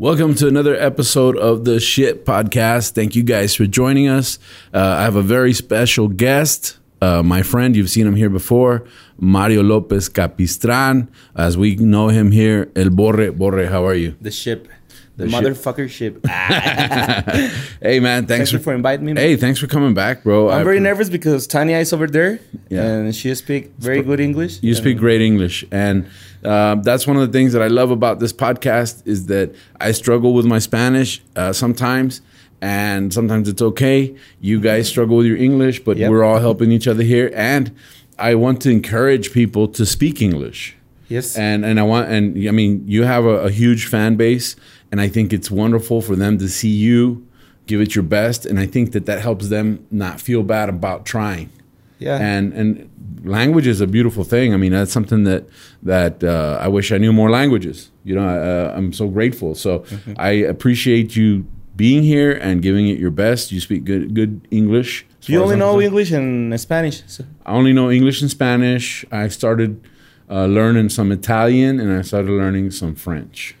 Welcome to another episode of the Shit Podcast. Thank you guys for joining us. Uh, I have a very special guest, uh, my friend. You've seen him here before, Mario Lopez Capistran, as we know him here. El Borre. Borre, how are you? The ship. The, The motherfucker ship. Hey, man, thanks, Thank you for inviting me. man. Hey, thanks for coming back, bro. I'm I- very nervous because Tanya is over there Yeah. and she speaks very good English. You speak great English, and uh, that's one of the things that I love about this podcast is that I struggle with my Spanish uh, sometimes, and sometimes it's okay. You guys struggle with your English, but Yep. we're all helping each other here, and I want to encourage people to speak English. Yes. And and I want and I mean you have a, a huge fan base, and I think it's wonderful for them to see you give it your best, and I think that that helps them not feel bad about trying yeah. and and language is a beautiful thing. I mean, that's something that that uh, I wish I knew more languages. You know, uh, I'm so grateful. So I appreciate you being here and giving it your best. You speak good good English. you only know. English and Spanish. So. I only know English and Spanish. I started uh, learning some Italian and I started learning some French.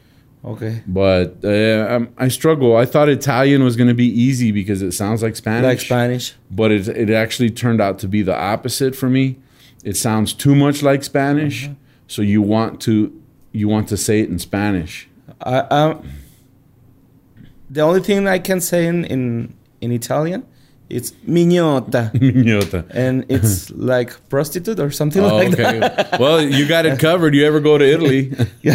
Okay. But uh, um, I struggle. I thought Italian was going to be easy because it sounds like Spanish Like Spanish. but it it actually turned out to be the opposite for me. It sounds too much like Spanish, Uh-huh. so you want to you want to say it in Spanish. I, um, the only thing I can say in, in, in Italian it's mignota. Mignota. and it's like prostitute or something Oh, like okay. that. well, you got it covered. You ever go to Italy? You're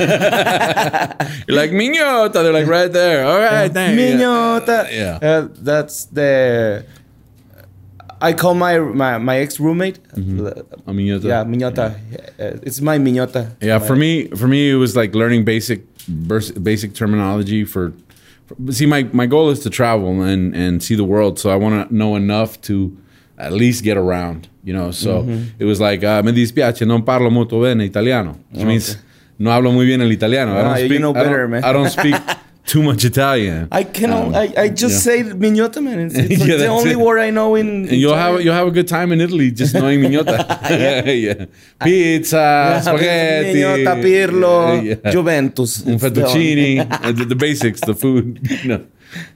like mignota. They're like right there. All right, thanks. Mignota. Yeah. Uh, that's the. I call my my, my ex roommate. A mignota. Yeah, mignota. Uh, it's my mignota. Yeah, My- for me, for me, it was like learning basic, basic terminology for. See, my, my goal is to travel and and see the world, so I want to know enough to at least get around, you know. So Mm-hmm. it was like, uh, me dispiace, non parlo molto bene italiano, which means no hablo muy bien el italiano. I don't you speak. I better, man. I don't speak too much Italian. I can Um, I, I just yeah. say mignota, man. It's, it's Yeah, the only it. word I know in. And you'll have you'll have a good time in Italy just knowing mignota. yeah. yeah. Pizza, spaghetti, Mignota, Pirlo. Juventus. un the fettuccine, uh, the, the basics, the food. No.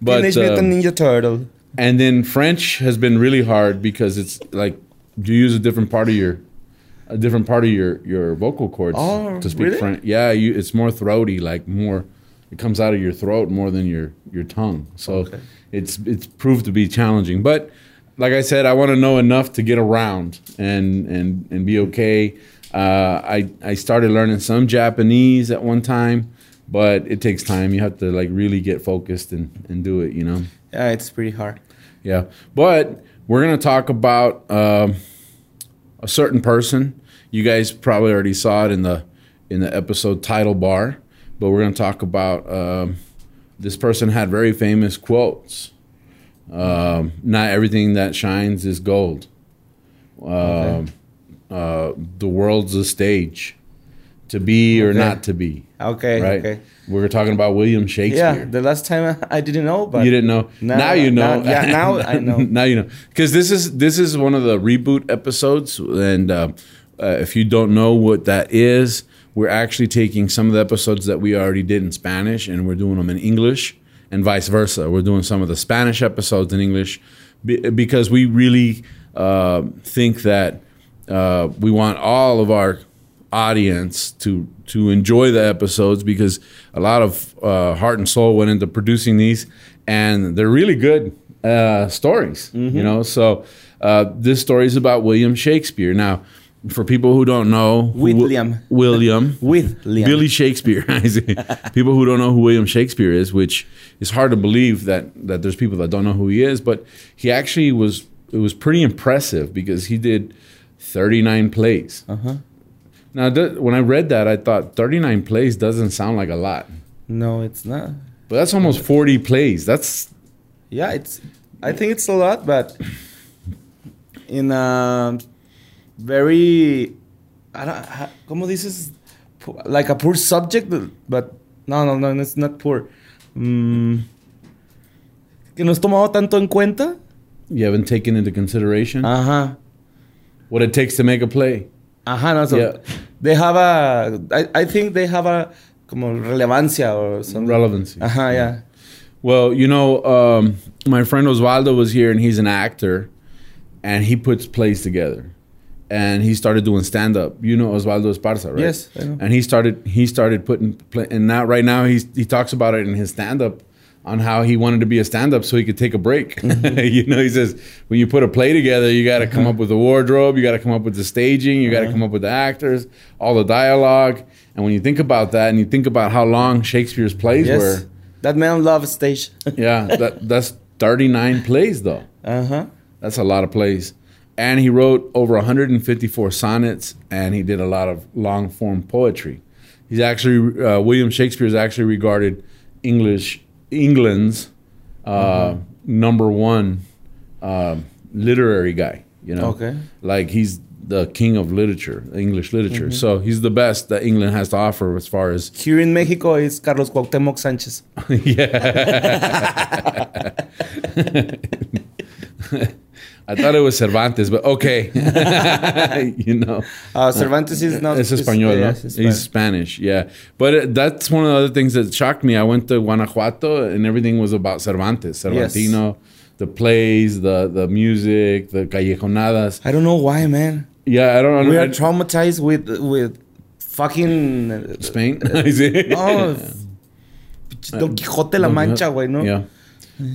But Teenage Mutant um, Ninja Turtle. and then French has been really hard because it's like you use a different part of your a different part of your your vocal cords Oh, to speak really? French. Yeah, you it's more throaty, like more it comes out of your throat more than your your tongue. So Okay. it's it's proved to be challenging, but like I said, I want to know enough to get around and and and be okay. Uh, I I started learning some Japanese at one time, but it takes time. You have to like really get focused and and do it. You know. Yeah, it's pretty hard. Yeah, but we're gonna talk about um, a certain person. You guys probably already saw it in the in the episode title bar, but we're gonna talk about um, this person had very famous quotes. Um, Not everything that shines is gold. Um, uh, the world's a stage, to be or Okay. not to be. Okay, Right. okay. We were talking about William Shakespeare. Yeah, the last time I didn't know, but you didn't know. Now, Now- you know. now- yeah, now I know. now you know. Because this is this is one of the reboot episodes, and uh, uh, if you don't know what that is, we're actually taking some of the episodes that we already did in Spanish, and we're doing them in English, and vice versa. We're doing some of the Spanish episodes in English be- because we really uh, think that uh, we want all of our audience to to enjoy the episodes because a lot of uh, heart and soul went into producing these, and they're really good uh, stories. You know, so uh, this story is about William Shakespeare. Now, for people who don't know, who- William. William, with Liam. Billy Shakespeare. People who don't know who William Shakespeare is, which is hard to believe that that there's people that don't know who he is, but he actually was. It was pretty impressive because he did 39 plays. Uh-huh. Now, th- when I read that, I thought 39 plays doesn't sound like a lot, No, it's not. but that's almost 40 plays. That's Yeah, it's. I think it's a lot, but in a very, I don't, ¿cómo dices? Like a poor subject, but no, no, no, it's not poor. Mm, que no es tomado tanto en cuenta. You haven't taken into consideration Ajá. what it takes to make a play. Ajá, no, so Yeah. they have a, I, I think they have a, como relevancia or something. Relevancy. Ajá, yeah. Well, you know, um, my friend Osvaldo was here, and he's an actor, and he puts plays together, and he started doing stand up. You know Osvaldo Esparza, right? Yes, I know. And he started he started putting play, and now right now he's he talks about it in his stand up on how he wanted to be a stand up so he could take a break. Mm-hmm. you know, he says when you put a play together, you got to come Uh-huh. up with the wardrobe, you got to come up with the staging, you got to come up with the actors, all the dialogue. And when you think about that, and you think about how long Shakespeare's plays Yes. were. That man loves stage. Yeah, that, that's 39 plays, though. uh-huh. That's a lot of plays. And he wrote over 154 sonnets, and he did a lot of long form poetry. He's actually, uh, William Shakespeare is actually regarded English, England's uh, number one uh, literary guy, you know? Okay. Like he's the king of literature, English literature. So he's the best that England has to offer as far as Here in Mexico is Carlos Cuauhtémoc Sánchez. I thought it was Cervantes, but okay. you know. Uh, Cervantes is not. It's Espanol, no? yes, it's He's Spanish, yeah. But it, that's one of the other things that shocked me. I went to Guanajuato and everything was about Cervantes, Cervantino, the plays, the the music, the callejonadas. I don't know why, man. Yeah, I don't know. We are traumatized with with fucking. uh, Spain. Is it? No, Don Quixote La Mancha, güey, no? Yeah.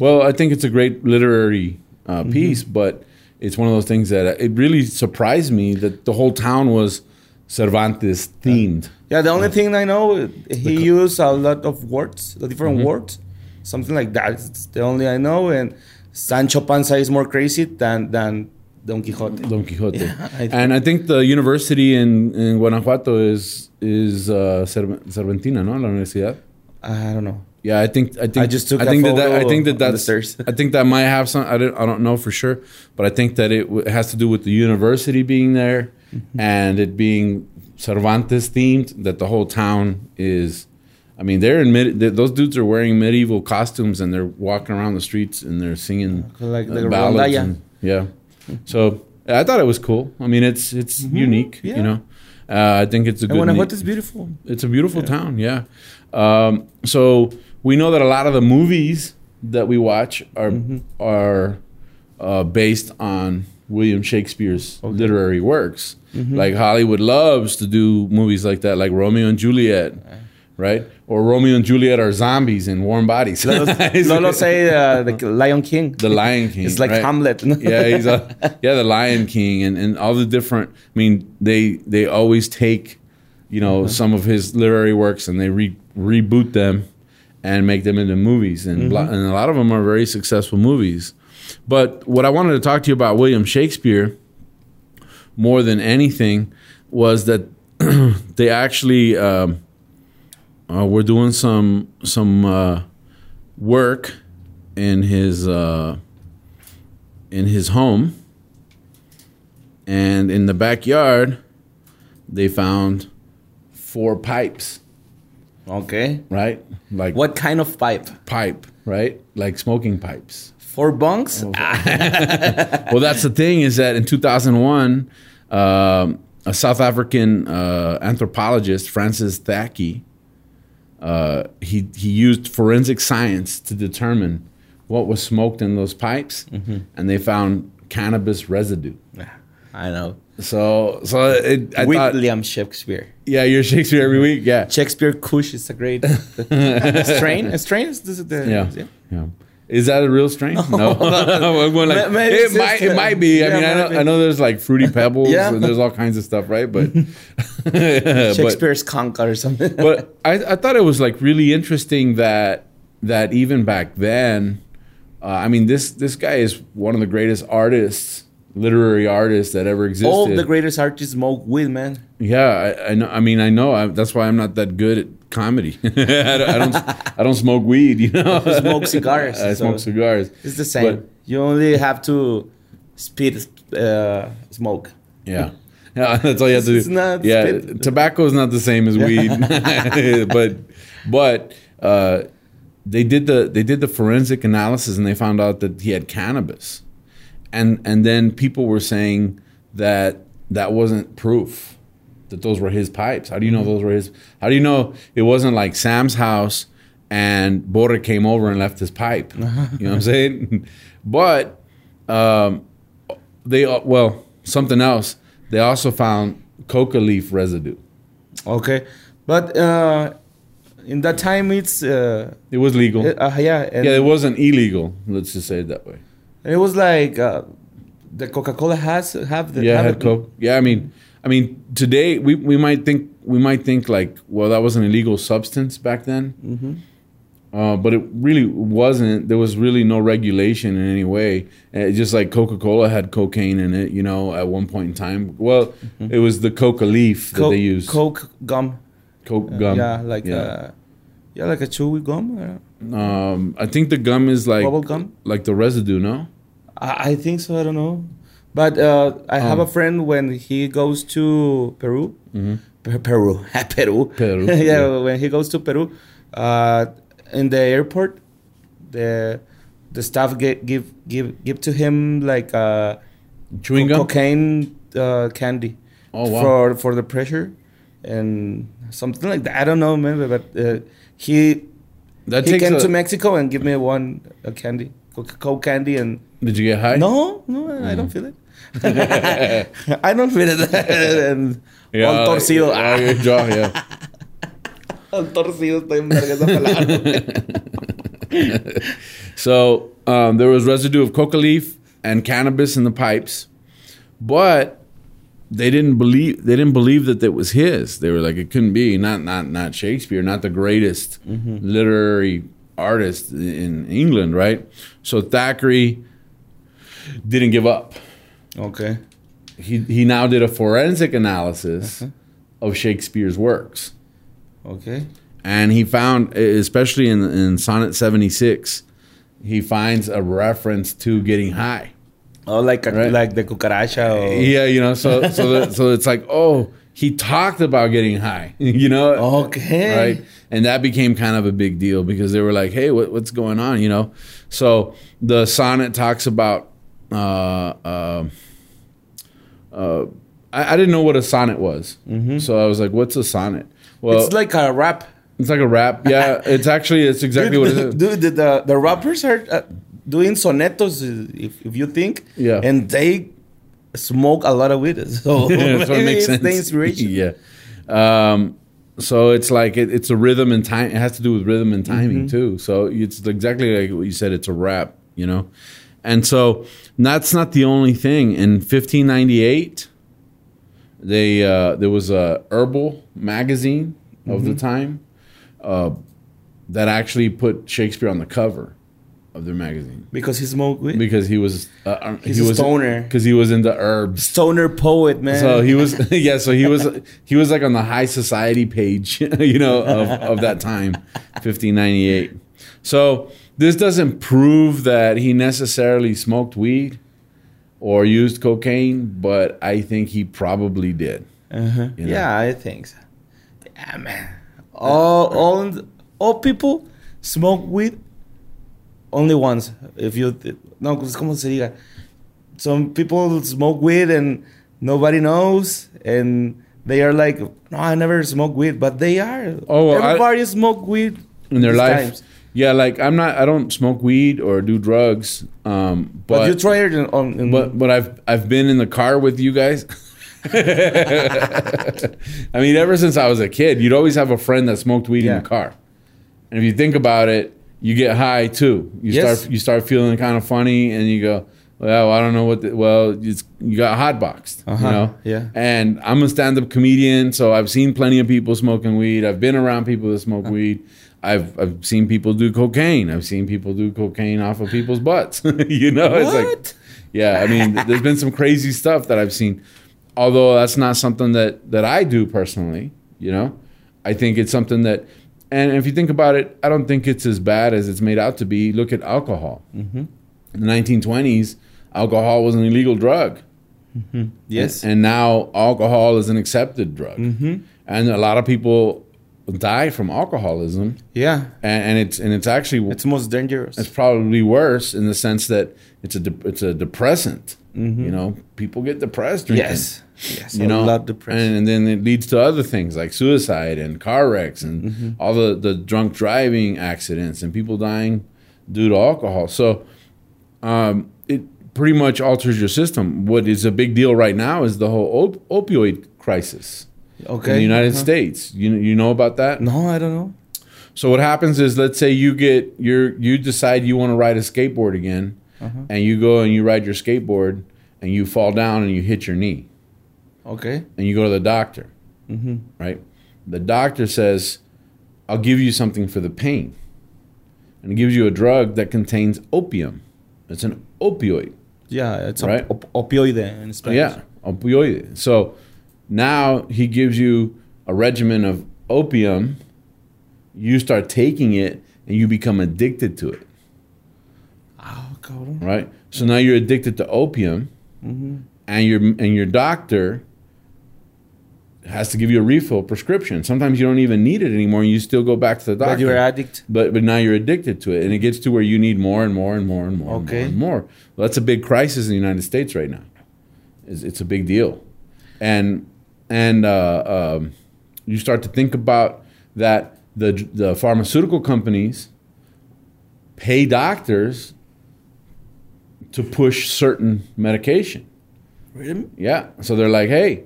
Well, I think it's a great literary uh, Mm-hmm. piece, but it's one of those things that it really surprised me that the whole town was Cervantes themed. Yeah, the only thing I know, he used a lot of words, the different words, something like that. It's the only I know. And Sancho Panza is more crazy than than Don Quixote. Don Quixote. Yeah, I- and I think the university in, in Guanajuato is is uh, Cerv- Cervantina, no? La universidad. I don't know. Yeah, I think I think I just took I think that, that I think that that's. I think that might have some. I don't I don't know for sure, but I think that it w- has to do with the university being there Mm-hmm. and it being Cervantes themed. That the whole town is. I mean, they're in mid. they- Those dudes are wearing medieval costumes and they're walking around the streets and they're singing Like uh, ballads. and- yeah. So I thought it was cool. I mean, it's it's unique. Mm-hmm. Yeah. You know, uh, I think it's a And good. Guanajuato neat- is beautiful. it's a beautiful town, yeah. Um, so we know that a lot of the movies that we watch are are uh, based on William Shakespeare's literary works. Like Hollywood loves to do movies like that, like Romeo and Juliet, right? Or Romeo and Juliet are zombies in warm bodies. Lolo say uh, the Lion King. the Lion King. It's like right? Hamlet. yeah, he's a yeah, the Lion King and, and all the different. I mean, they they always take, you know, some of his literary works and they re, reboot them, and make them into movies, and blo- and a lot of them are very successful movies. But what I wanted to talk to you about William Shakespeare, more than anything, was that they actually um, uh, were doing some some uh, work in his. Uh, in his home and in the backyard they found four pipes okay. right? Like What kind of pipe? pipe right? Like smoking pipes. Four bunks? well that's the thing is that in 2001 um, a south african uh, anthropologist Francis Thackeray uh, he, he used forensic science to determine what was smoked in those pipes and they found cannabis residue I know. So, so it, I thought, William Shakespeare. yeah, you're Shakespeare every week, yeah, Shakespeare Kush is a great strain. A strain is this the yeah, yeah. Is that a real strain? No, I'm like, maybe it might, it might be. I mean, I know. I know there's like fruity pebbles Yeah. and there's all kinds of stuff, right? But, but, Shakespeare's conker or something. but I, I thought it was like really interesting that that even back then, uh, I mean, this this guy is one of the greatest artists, literary artists that ever existed. All the greatest artists smoke weed, man. Yeah, I, I know. I mean, I know. I, that's why I'm not that good at comedy. I, don't, I don't. I don't smoke weed. You know, smoke cigars, I so- smoke cigars. It's the same. But- you only have to spit uh, smoke. Yeah. Yeah, that's all you have to do. Not yeah, spit. tobacco is not the same as weed, but but uh, they did the they did the forensic analysis and they found out that he had cannabis, and and then people were saying that that wasn't proof that those were his pipes. How do you know those were his? How do you know it wasn't like Sam's house and Borre came over and left his pipe? You know what I'm saying? But um, they uh, well something else. They also found coca leaf residue. Okay, but uh, in that time it's uh, It was legal. uh, yeah, and yeah, it wasn't illegal. Let's just say it that way. It was like uh, the Coca Cola has have the Yeah, have had coke. Yeah, I mean, I mean, today we, we might think we might think like, well, that was an illegal substance back then. Mhm. Uh, but it really wasn't. There was really no regulation in any way. Uh, just like Coca Cola had cocaine in it, you know, at one point in time. Well, it was the coca leaf that Co- they used. Coke gum. Coke Uh, gum. yeah, like yeah. Uh, yeah, like a chewy gum. Um, I think the gum is like bubble gum. like the residue. No. I, I think so. I don't know, but uh, I have Um. a friend when he goes to Peru. Mhm. Pe- Peru, Peru. Peru, yeah, yeah. when he goes to Peru, uh, in the airport, the the staff get, give give give to him like uh, Chewing co- gum. cocaine uh, candy Oh wow. for for the pressure and something like that. I don't know, maybe, but uh, he that he came a- to Mexico and give me one a candy, coca cola candy, and Did you get high? no, no, I don't feel it. I don't feel it. and Yeah, all torcido. yeah, your jaw, yeah. all torcido, estoy en esa palabra. So um, there was residue of coca leaf and cannabis in the pipes, but they didn't believe they didn't believe that that was his. They were like, it couldn't be. Not not not Shakespeare, not the greatest literary artist in England, right? So Thackeray didn't give up. okay. He he now did a forensic analysis uh-huh. of Shakespeare's works. Okay. and he found especially in, in sonnet 76 he finds a reference to getting high Oh, like a, Right. like the cucaracha. Or, yeah you know so so the, so it's like oh he talked about getting high you know Okay. right and that became kind of a big deal because they were like hey what, what's going on you know so the sonnet talks about uh, uh, uh, I, I didn't know what a sonnet was so i was like what's a sonnet well it's like a rap. it's like a rap yeah it's actually it's exactly what it is Dude, the, the, rappers are uh, doing sonetos, if, if you think. Yeah. And they smoke a lot of weed. So, Yeah, it maybe makes it's sense. the inspiration. yeah. Um, so it's like it, it's a rhythm and time. It has to do with rhythm and timing Mm-hmm. too. So it's exactly like what you said. It's a rap, you know. And so that's not the only thing. In 1598, they uh, there was a herbal magazine of Mm-hmm. the time uh, that actually put Shakespeare on the cover of their magazine Because he smoked weed. because he was uh, He's he a was stoner. because he was into herbs. Stoner poet, man. So he was, yeah. So he was, he was like on the high society page, you know, of, of that time, 1598. So this doesn't prove that he necessarily smoked weed or used cocaine, but I think he probably did. Uh-huh. You know? Yeah, I think so. Yeah, man. All all all people smoke weed only once. If you no, pues, ¿cómo se diga? Some people smoke weed and nobody knows, and they are like, no, I never smoke weed, but they are. Oh, well, I- everybody smoke weed in their these life. times. Yeah, like I'm not. I don't smoke weed or do drugs. Um, But, but you try it on. In, but but I've I've been in the car with you guys. I mean, ever since I was a kid, you'd always have a friend that smoked weed Yeah. in the car. And if you think about it, you get high too. You Yes. start you start feeling kind of funny, and you go, "Well, I don't know what." The, well, it's, you got hotboxed, Uh-huh, you know. yeah. And I'm a stand-up comedian, so I've seen plenty of people smoking weed. I've been around people that smoke weed. I've I've seen people do cocaine. I've seen people do cocaine off of people's butts. you know, it's like yeah, I mean, there's been some crazy stuff that I've seen. Although that's not something that that I do personally, you know. I think it's something that, and if you think about it, I don't think it's as bad as it's made out to be. Look at alcohol. Mm-hmm. In the 1920s, alcohol was an illegal drug. Yes. And, and now alcohol is an accepted drug. Mm-hmm. And a lot of people die from alcoholism. yeah. And, and it's and it's actually It's most dangerous. it's probably worse in the sense that it's a de- it's a depressant. Mhm. You know, people get depressed drinking. yes. Yes. You a know, and, and then it leads to other things like suicide and car wrecks and Mm-hmm. all the, the drunk driving accidents and people dying due to alcohol. So um, it pretty much alters your system. What is a big deal right now is the whole op- opioid crisis okay. in the United Uh-huh. States. You you know about that? No, I don't know. So what happens is, let's say you get your you decide you want to ride a skateboard again, Uh-huh. and you go and you ride your skateboard and you fall down and you hit your knee, Okay. and you go to the doctor, Mm-hmm. right? The doctor says, "I'll give you something for the pain," and it gives you a drug that contains opium. It's an opioid. Yeah, it's Right. op- opioid in Spanish. Yeah, opioid. So now he gives you a regimen of opium. You start taking it, and you become addicted to it. Oh, cabrón. right? So now you're addicted to opium, Mm-hmm. and your and your doctor has to give you a refill prescription. Sometimes you don't even need it anymore, and you still go back to the doctor. But you're addict. but but now you're addicted to it, and it gets to where you need more and more and more and more Okay. and more. And more. Well, that's a big crisis in the United States right now. It's, it's a big deal, and and uh, um, you start to think about that the the pharmaceutical companies pay doctors to push certain medication. Really? Yeah. So they're like, hey,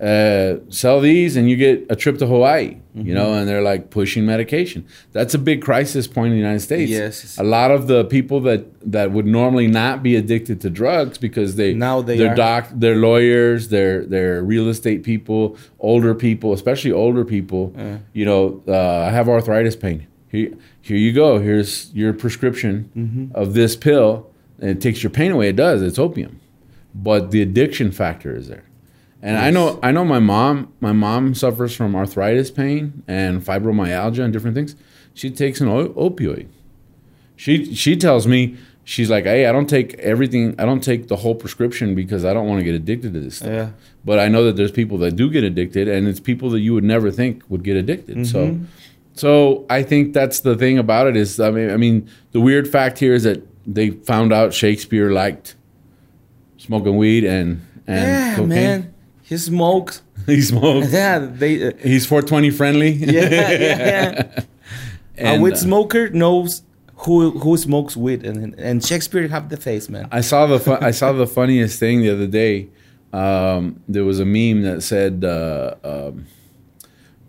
uh, sell these and you get a trip to Hawaii, you know, and they're like pushing medication. That's a big crisis point in the United States. Yes. A lot of the people that, that would normally not be addicted to drugs because they Now they they're are. doc they're lawyers, they're they're real estate people, older people, especially older people. Yeah. You know, uh, I have arthritis pain. Here, here you go. Here's your prescription Mm-hmm. of this pill. And it takes your pain away. It does. It's opium but the addiction factor is there. And I know I know my mom my mom suffers from arthritis pain and fibromyalgia and different things. She takes an o- opioid. She she tells me she's like, "Hey, I don't take everything. I don't take the whole prescription because I don't want to get addicted to this stuff." Yeah. But I know that there's people that do get addicted and it's people that you would never think would get addicted. So Mm-hmm. so I think that's the thing about it is I mean I mean the weird fact here is that they found out Shakespeare liked smoking weed and and yeah, cocaine. man. He smokes. he smokes. Yeah, they. Uh, He's 420 friendly. yeah, yeah, yeah. And, a weed uh, smoker knows who who smokes weed, and and Shakespeare have the face, man. I saw the I saw the funniest thing the other day. Um, there was a meme that said uh, um,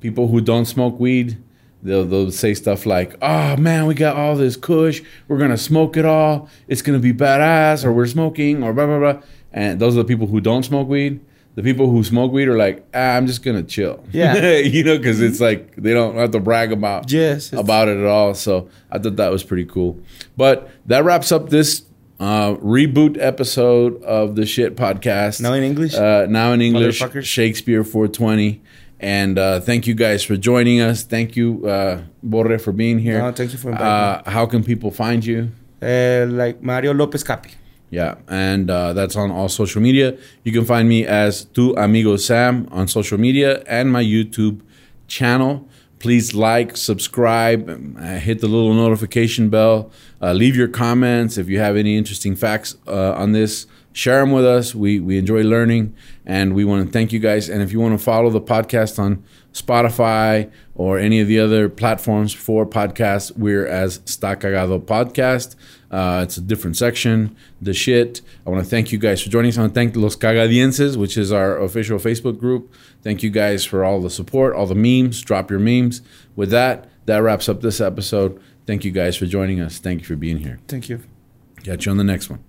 people who don't smoke weed they'll they'll say stuff like, "Oh man, we got all this Kush. We're gonna smoke it all. It's gonna be badass." Or we're smoking, or blah blah blah. And those are the people who don't smoke weed. The people who smoke weed are like, ah, "I'm just gonna chill." Yeah. you know, because it's like they don't have to brag about Yes, about it at all. So I thought that was pretty cool. But that wraps up this uh, reboot episode of the Shit Podcast. Now in English? Uh, now in English. Shakespeare 420. And uh, thank you guys for joining us. Thank you, uh, Borre, for being here. No, thank you for inviting uh, How can people find you? Uh, like Mario Lopez Capi. Yeah, and uh, that's on all social media. You can find me as Tu Amigo Sam on social media and my YouTube channel. Please like, subscribe, uh, hit the little notification bell. Uh, leave your comments if you have any interesting facts uh, on this. Share them with us. We we enjoy learning, and we want to thank you guys. And if you want to follow the podcast on Spotify or any of the other platforms for podcasts, we're as Sta Cagado Podcast. Uh, it's a different section. The shit. I want to thank you guys for joining us. I want to thank Los Cagadienses, which is our official Facebook group. Thank you guys for all the support, all the memes. Drop your memes. With that, that wraps up this episode. Thank you guys for joining us. Thank you for being here. Thank you. Catch you on the next one.